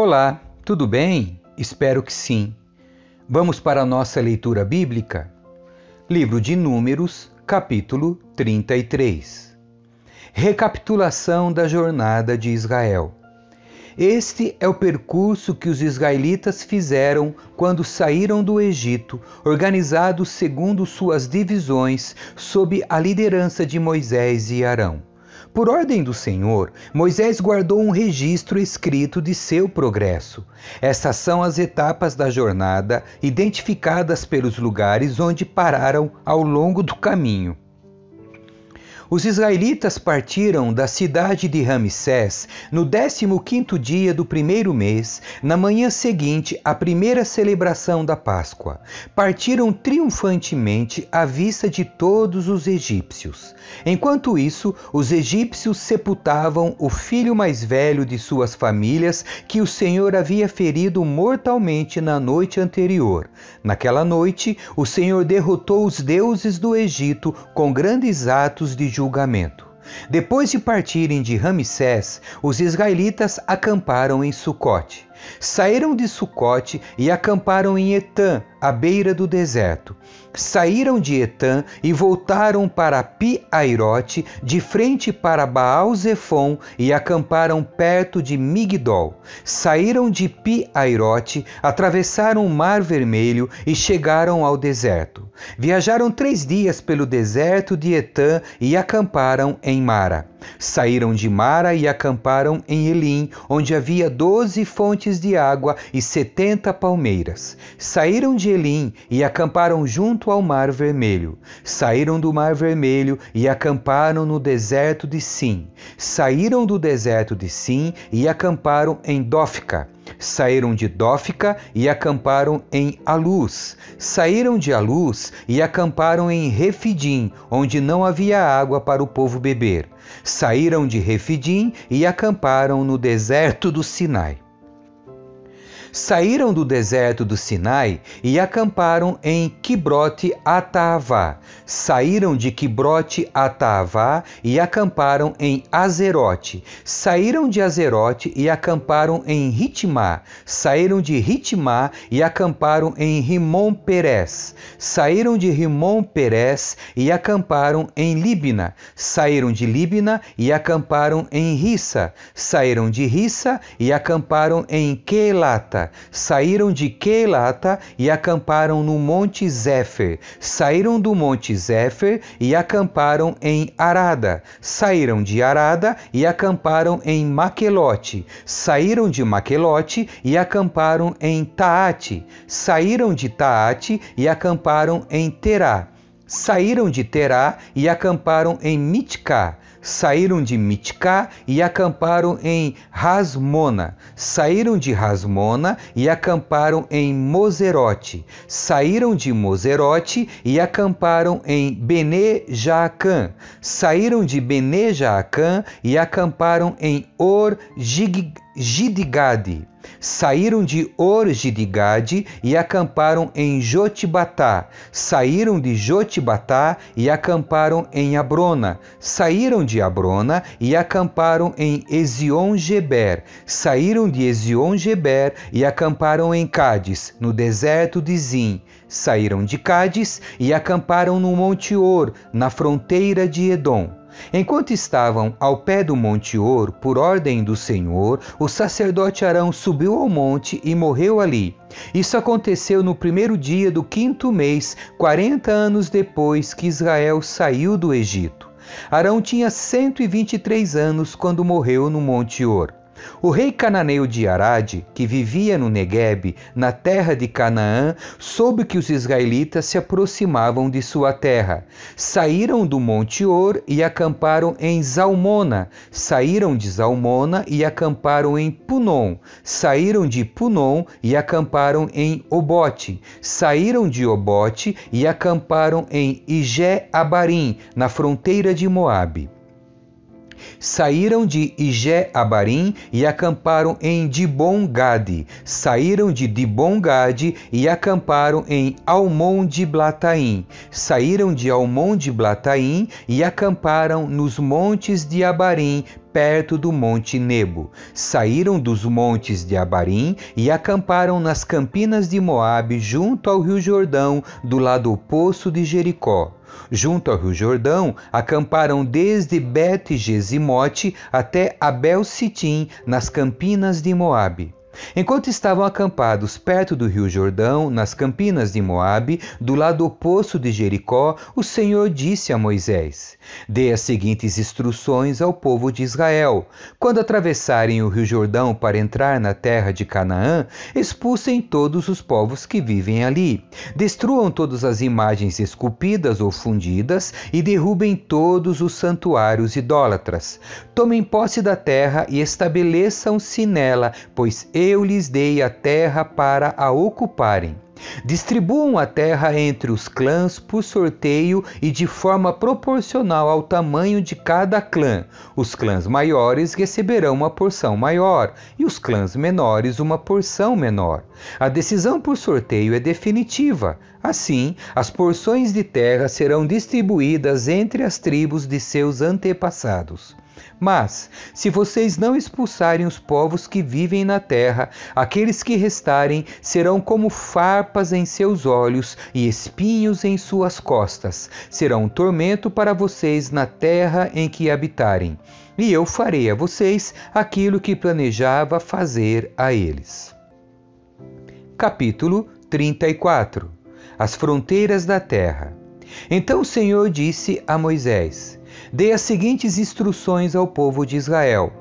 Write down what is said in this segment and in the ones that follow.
Olá, tudo bem? Espero que sim. Vamos para a nossa leitura bíblica? Livro de Números, capítulo 33. Recapitulação da jornada de Israel. Este é o percurso que os israelitas fizeram quando saíram do Egito, organizados segundo suas divisões, sob a liderança de Moisés e Arão. Por ordem do Senhor, Moisés guardou um registro escrito de seu progresso. Essas são as etapas da jornada, identificadas pelos lugares onde pararam ao longo do caminho. Os israelitas partiram da cidade de Ramsés no 15º dia do primeiro mês, na manhã seguinte à primeira celebração da Páscoa. Partiram triunfantemente à vista de todos os egípcios. Enquanto isso, os egípcios sepultavam o filho mais velho de suas famílias que o Senhor havia ferido mortalmente na noite anterior. Naquela noite, o Senhor derrotou os deuses do Egito com grandes atos de julgamento. Depois de partirem de Ramsés, os israelitas acamparam em Sucote. Saíram de Sucote e acamparam em Etã, à beira do deserto. Saíram de Etã e voltaram para Pi-Airote, de frente para Baal-Zefon, e acamparam perto de Migdol. Saíram de Pi-Airote, atravessaram o Mar Vermelho e chegaram ao deserto. Viajaram três dias pelo deserto de Etã e acamparam em Mara. Saíram de Mara e acamparam em Elim, onde havia doze fontes de água e setenta palmeiras. Saíram de Elim e acamparam junto ao Mar Vermelho. Saíram do Mar Vermelho e acamparam no deserto de Sim. Saíram do deserto de Sim e acamparam em Dófica. Saíram de Dófica e acamparam em Aluz. Saíram de Aluz e acamparam em Refidim, onde não havia água para o povo beber. Saíram de Refidim e acamparam no deserto do Sinai saíram do deserto do Sinai e acamparam em Quibrote Ataavá. Saíram de Quibrote Ataavá e acamparam em Azerote. Saíram de Azerote e acamparam em Ritmá. Saíram de Ritmá e acamparam em Rimon Perez. Saíram de Rimon Perez e acamparam em Libna. Saíram de Libna e acamparam em Rissa. Saíram de Rissa e acamparam em Quelata saíram de Keilata e acamparam no Monte Zéfer. Saíram do Monte Zéfer e acamparam em Arada. Saíram de Arada e acamparam em Maquelote. Saíram de Maquelote e acamparam em Taate. Saíram de Taate e acamparam em Terá. Saíram de Terá e acamparam em Mitká saíram de Mitká e acamparam em Rasmona. Saíram de Rasmona e acamparam em Moserote. Saíram de Moserote e acamparam em Bene Jaacã. Saíram de Bene Jaacã e acamparam em Or Gidigade. Saíram de Orgidigade e acamparam em Jotibatá. Saíram de Jotibatá e acamparam em Abrona. Saíram de Abrona e acamparam em Ezion-Geber. Saíram de Ezion-Geber e acamparam em Cádiz, no deserto de Zim. Saíram de Cádiz e acamparam no Monte Or, na fronteira de Edom. Enquanto estavam ao pé do Monte Or, por ordem do Senhor, o sacerdote Arão subiu ao monte e morreu ali. Isso aconteceu no primeiro dia do quinto mês, quarenta anos depois que Israel saiu do Egito. Arão tinha 123 anos quando morreu no Monte Or. O rei cananeu de Arade, que vivia no Negueb, na terra de Canaã, soube que os israelitas se aproximavam de sua terra. Saíram do Monte Or e acamparam em Zalmona. Saíram de Zalmona e acamparam em Punon. Saíram de Punon e acamparam em Obote. Saíram de Obote e acamparam em Ijé Abarim, na fronteira de Moabe. Saíram de Ige-Abarim e acamparam em Dibon-Gade. Saíram de Dibon-Gade e acamparam em Almon-de-Blataim. Saíram de Almon-de-Blataim e acamparam nos montes de Abarim, perto do Monte Nebo. Saíram dos montes de Abarim e acamparam nas campinas de Moabe, junto ao rio Jordão, do lado oposto de Jericó. Junto ao rio Jordão, acamparam desde Bet-Gesimote até Abel-Sitim, nas campinas de Moabe. Enquanto estavam acampados perto do rio Jordão, nas campinas de Moabe, do lado oposto de Jericó, o Senhor disse a Moisés: Dê as seguintes instruções ao povo de Israel: Quando atravessarem o rio Jordão para entrar na terra de Canaã, expulsem todos os povos que vivem ali. Destruam todas as imagens esculpidas ou fundidas e derrubem todos os santuários idólatras. Tomem posse da terra e estabeleçam-se nela, pois eu lhes dei a terra para a ocuparem. Distribuam a terra entre os clãs por sorteio e de forma proporcional ao tamanho de cada clã. Os clãs maiores receberão uma porção maior e os clãs menores uma porção menor. A decisão por sorteio é definitiva. Assim, as porções de terra serão distribuídas entre as tribos de seus antepassados. Mas, se vocês não expulsarem os povos que vivem na terra, aqueles que restarem serão como farpas em seus olhos e espinhos em suas costas. Serão um tormento para vocês na terra em que habitarem. E eu farei a vocês aquilo que planejava fazer a eles. Capítulo 34 As fronteiras da terra. Então o Senhor disse a Moisés: dê as seguintes instruções ao povo de Israel.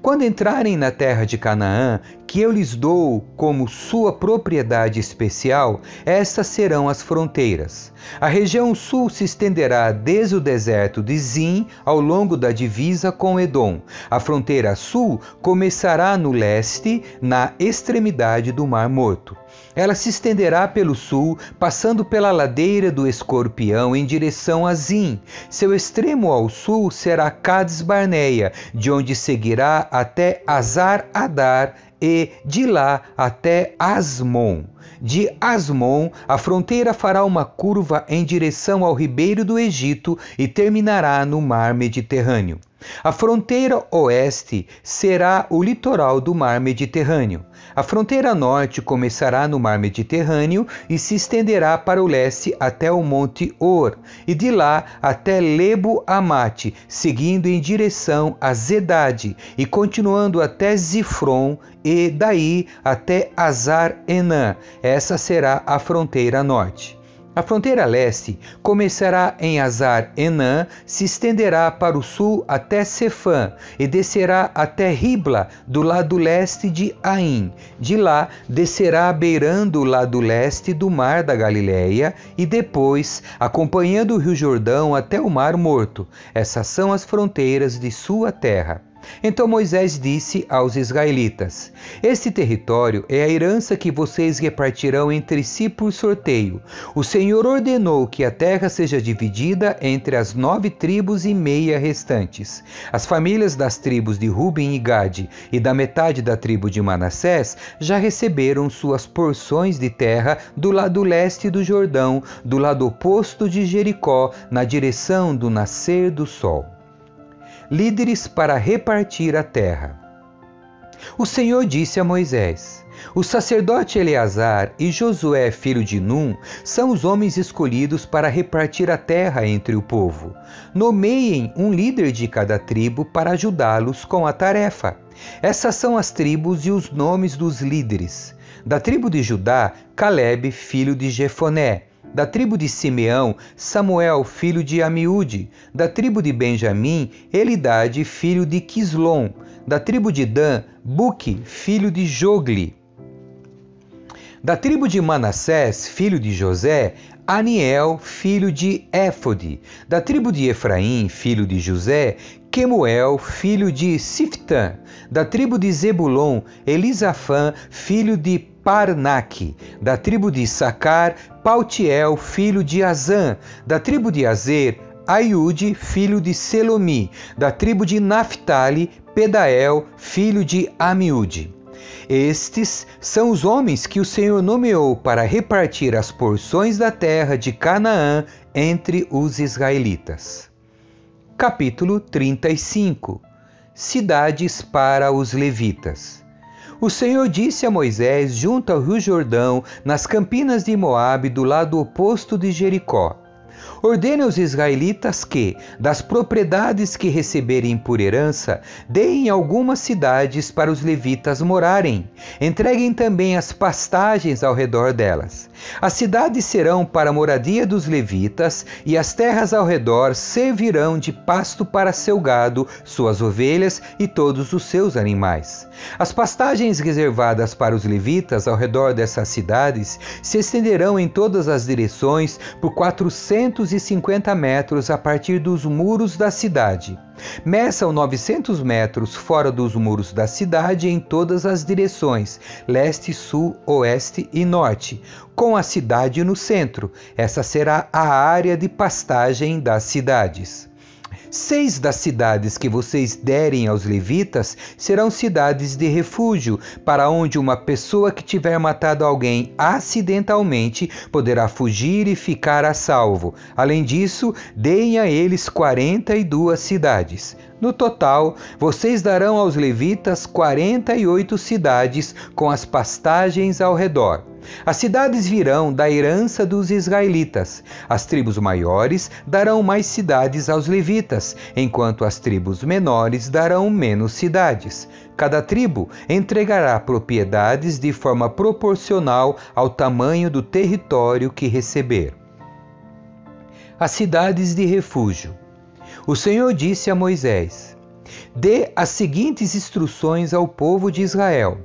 Quando entrarem na terra de Canaã, que eu lhes dou como sua propriedade especial, estas serão as fronteiras. A região sul se estenderá desde o deserto de Zim ao longo da divisa com Edom. A fronteira sul começará no leste, na extremidade do Mar Morto. Ela se estenderá pelo sul, passando pela ladeira do Escorpião em direção a Zim. Seu extremo ao sul será Cades Barneia, de onde seguirá até Azar Adar e de lá até Asmon. De Asmon, a fronteira fará uma curva em direção ao ribeiro do Egito e terminará no mar Mediterrâneo. A fronteira oeste será o litoral do mar Mediterrâneo. A fronteira norte começará no mar Mediterrâneo e se estenderá para o leste até o Monte Or, e de lá até Lebo Amate, seguindo em direção a Zedade e continuando até Zifron e daí até Azar Enã. Essa será a fronteira norte. A fronteira leste começará em Azar Enã, se estenderá para o sul até Cefã e descerá até Ribla, do lado leste de Ain. De lá descerá beirando o lado leste do mar da Galileia e depois, acompanhando o rio Jordão até o mar Morto. Essas são as fronteiras de sua terra. Então Moisés disse aos israelitas: Este território é a herança que vocês repartirão entre si por sorteio. O Senhor ordenou que a terra seja dividida entre as nove tribos e meia restantes. As famílias das tribos de Ruben e Gade e da metade da tribo de Manassés já receberam suas porções de terra do lado leste do Jordão, do lado oposto de Jericó, na direção do nascer do sol líderes para repartir a terra. O Senhor disse a Moisés: O sacerdote Eleazar e Josué, filho de Num, são os homens escolhidos para repartir a terra entre o povo. Nomeiem um líder de cada tribo para ajudá-los com a tarefa. Essas são as tribos e os nomes dos líderes. Da tribo de Judá, Caleb, filho de Jefoné. Da tribo de Simeão, Samuel, filho de Amiúde. Da tribo de Benjamim, Elidade, filho de Quislom. Da tribo de Dan, Buque, filho de Jogli. Da tribo de Manassés, filho de José, Aniel, filho de Éfode. Da tribo de Efraim, filho de José, Quemuel, filho de Siftã. Da tribo de Zebulon, Elisafã, filho de Parnaque, da tribo de Sacar, Pautiel, filho de Azã, da tribo de Azer, Aiude, filho de Selomi, da tribo de Naphtali, Pedael, filho de Amiúde. Estes são os homens que o Senhor nomeou para repartir as porções da terra de Canaã entre os israelitas. Capítulo 35 Cidades para os levitas. O Senhor disse a Moisés junto ao Rio Jordão, nas campinas de Moabe, do lado oposto de Jericó: Ordene aos israelitas que, das propriedades que receberem por herança, deem algumas cidades para os levitas morarem. Entreguem também as pastagens ao redor delas. As cidades serão para a moradia dos levitas, e as terras ao redor servirão de pasto para seu gado, suas ovelhas e todos os seus animais. As pastagens reservadas para os levitas ao redor dessas cidades se estenderão em todas as direções por 450 metros a partir dos muros da cidade. Meçam 900 metros fora dos muros da cidade em todas as direções, leste, sul, oeste e norte, com a cidade no centro. Essa será a área de pastagem das cidades. Seis das cidades que vocês derem aos levitas serão cidades de refúgio, para onde uma pessoa que tiver matado alguém acidentalmente poderá fugir e ficar a salvo. Além disso, deem a eles quarenta e duas cidades. No total, vocês darão aos levitas quarenta e oito cidades com as pastagens ao redor. As cidades virão da herança dos israelitas. As tribos maiores darão mais cidades aos levitas, enquanto as tribos menores darão menos cidades. Cada tribo entregará propriedades de forma proporcional ao tamanho do território que receber. As cidades de refúgio. O Senhor disse a Moisés: Dê as seguintes instruções ao povo de Israel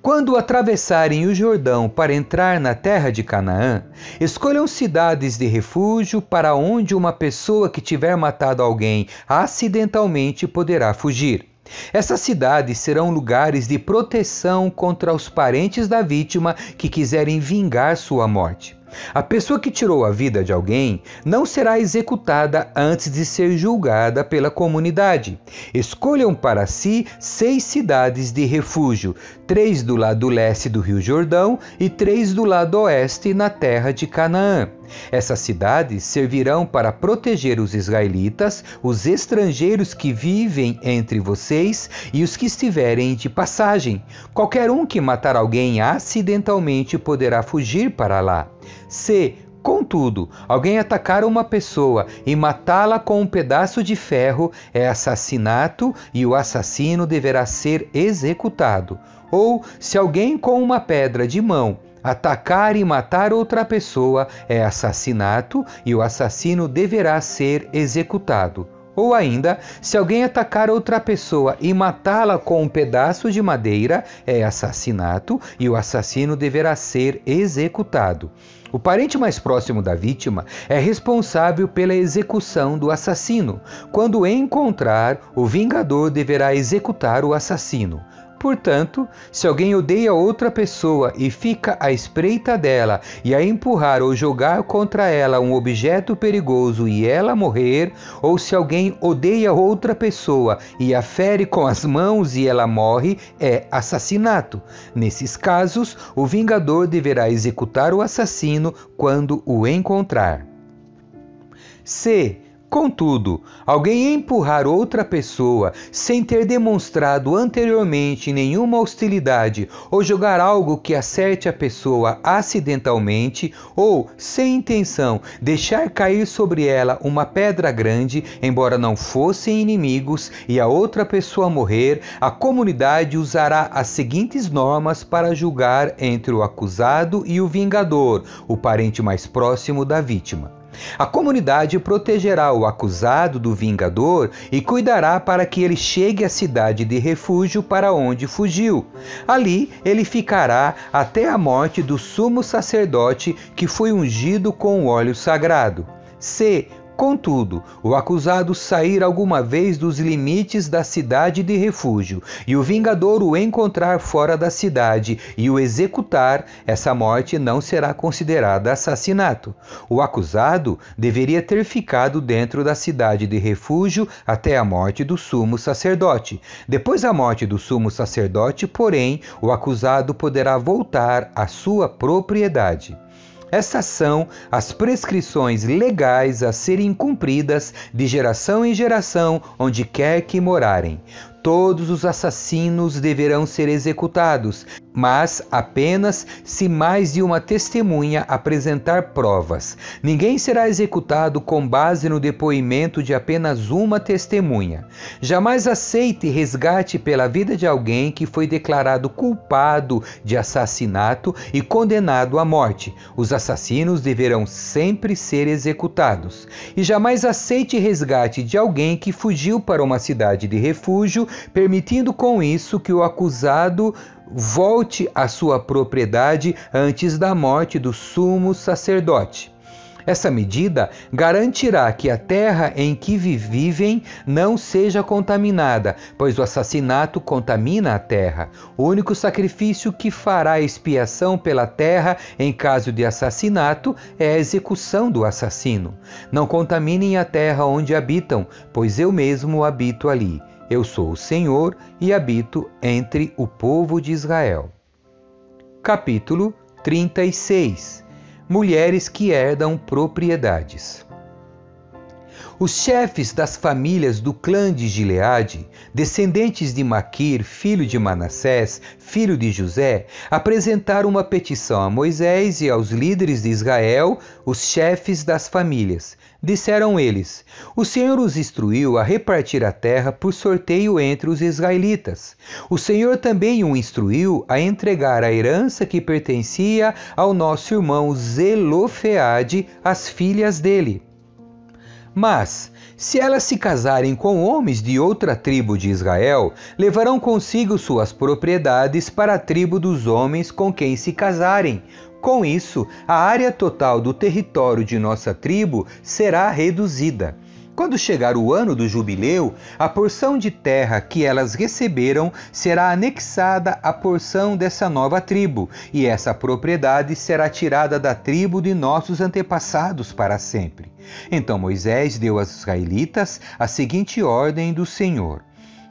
quando atravessarem o Jordão para entrar na terra de Canaã, escolham cidades de refúgio para onde uma pessoa que tiver matado alguém acidentalmente poderá fugir. Essas cidades serão lugares de proteção contra os parentes da vítima que quiserem vingar sua morte. A pessoa que tirou a vida de alguém não será executada antes de ser julgada pela comunidade. Escolham para si seis cidades de refúgio, três do lado leste do Rio Jordão e três do lado oeste na terra de Canaã. Essas cidades servirão para proteger os israelitas, os estrangeiros que vivem entre vocês e os que estiverem de passagem. Qualquer um que matar alguém acidentalmente poderá fugir para lá. Se, Contudo, alguém atacar uma pessoa e matá-la com um pedaço de ferro é assassinato e o assassino deverá ser executado. Ou, se alguém com uma pedra de mão atacar e matar outra pessoa é assassinato e o assassino deverá ser executado. Ou ainda, se alguém atacar outra pessoa e matá-la com um pedaço de madeira, é assassinato e o assassino deverá ser executado. O parente mais próximo da vítima é responsável pela execução do assassino. Quando encontrar, o vingador deverá executar o assassino. Portanto, se alguém odeia outra pessoa e fica à espreita dela e a empurrar ou jogar contra ela um objeto perigoso e ela morrer, ou se alguém odeia outra pessoa e a fere com as mãos e ela morre, é assassinato. Nesses casos, o vingador deverá executar o assassino quando o encontrar. C Contudo, alguém empurrar outra pessoa sem ter demonstrado anteriormente nenhuma hostilidade ou jogar algo que acerte a pessoa acidentalmente ou, sem intenção, deixar cair sobre ela uma pedra grande, embora não fossem inimigos, e a outra pessoa morrer, a comunidade usará as seguintes normas para julgar entre o acusado e o vingador, o parente mais próximo da vítima. A comunidade protegerá o acusado do vingador e cuidará para que ele chegue à cidade de refúgio para onde fugiu. Ali ele ficará até a morte do sumo sacerdote que foi ungido com o óleo sagrado. Se contudo, o acusado sair alguma vez dos limites da cidade de refúgio e o vingador o encontrar fora da cidade e o executar, essa morte não será considerada assassinato. O acusado deveria ter ficado dentro da cidade de refúgio até a morte do sumo sacerdote. Depois da morte do sumo sacerdote, porém, o acusado poderá voltar à sua propriedade. Essas são as prescrições legais a serem cumpridas de geração em geração, onde quer que morarem. Todos os assassinos deverão ser executados, mas apenas se mais de uma testemunha apresentar provas. Ninguém será executado com base no depoimento de apenas uma testemunha. Jamais aceite resgate pela vida de alguém que foi declarado culpado de assassinato e condenado à morte. Os assassinos deverão sempre ser executados. E jamais aceite resgate de alguém que fugiu para uma cidade de refúgio, permitindo com isso que o acusado volte à sua propriedade antes da morte do sumo sacerdote. Essa medida garantirá que a terra em que vivem não seja contaminada, pois o assassinato contamina a terra. O único sacrifício que fará expiação pela terra em caso de assassinato é a execução do assassino. Não contaminem a terra onde habitam, pois eu mesmo habito ali. Eu sou o Senhor e habito entre o povo de Israel. Capítulo 36 Mulheres que herdam propriedades. Os chefes das famílias do clã de Gileade, descendentes de Maquir, filho de Manassés, filho de José, apresentaram uma petição a Moisés e aos líderes de Israel, os chefes das famílias. Disseram eles: O Senhor os instruiu a repartir a terra por sorteio entre os israelitas. O Senhor também o instruiu a entregar a herança que pertencia ao nosso irmão Zelofeade às filhas dele. Mas, se elas se casarem com homens de outra tribo de Israel, levarão consigo suas propriedades para a tribo dos homens com quem se casarem. Com isso, a área total do território de nossa tribo será reduzida. Quando chegar o ano do jubileu, a porção de terra que elas receberam será anexada à porção dessa nova tribo, e essa propriedade será tirada da tribo de nossos antepassados para sempre. Então Moisés deu aos israelitas a seguinte ordem do Senhor: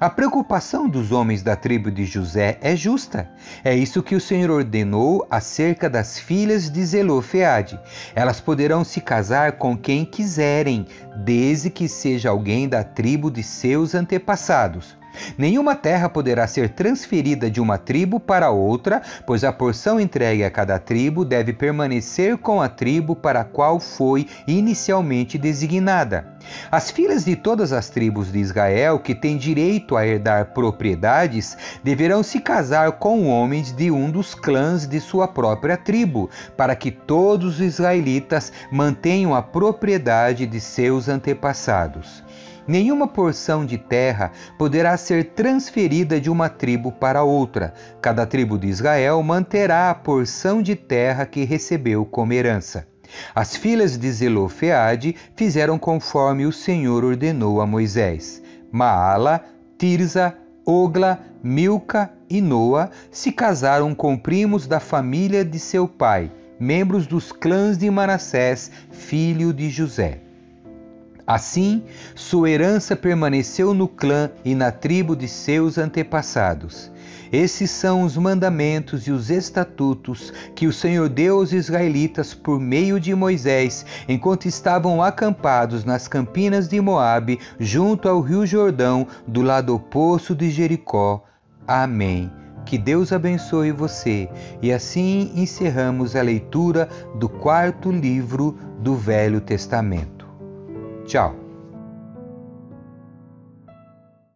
a preocupação dos homens da tribo de José é justa. É isso que o Senhor ordenou acerca das filhas de Zelofeade. Elas poderão se casar com quem quiserem, desde que seja alguém da tribo de seus antepassados. Nenhuma terra poderá ser transferida de uma tribo para outra, pois a porção entregue a cada tribo deve permanecer com a tribo para a qual foi inicialmente designada. As filhas de todas as tribos de Israel que têm direito a herdar propriedades deverão se casar com homens de um dos clãs de sua própria tribo, para que todos os israelitas mantenham a propriedade de seus antepassados. Nenhuma porção de terra poderá ser transferida de uma tribo para outra. Cada tribo de Israel manterá a porção de terra que recebeu como herança. As filhas de Zelofeade fizeram conforme o Senhor ordenou a Moisés. Maala, Tirza, Ogla, Milca e Noa se casaram com primos da família de seu pai, membros dos clãs de Manassés, filho de José. Assim, sua herança permaneceu no clã e na tribo de seus antepassados. Esses são os mandamentos e os estatutos que o Senhor deu aos israelitas por meio de Moisés, enquanto estavam acampados nas campinas de Moabe, junto ao rio Jordão, do lado oposto de Jericó. Amém. Que Deus abençoe você. E assim encerramos a leitura do quarto livro do Velho Testamento. Tchau!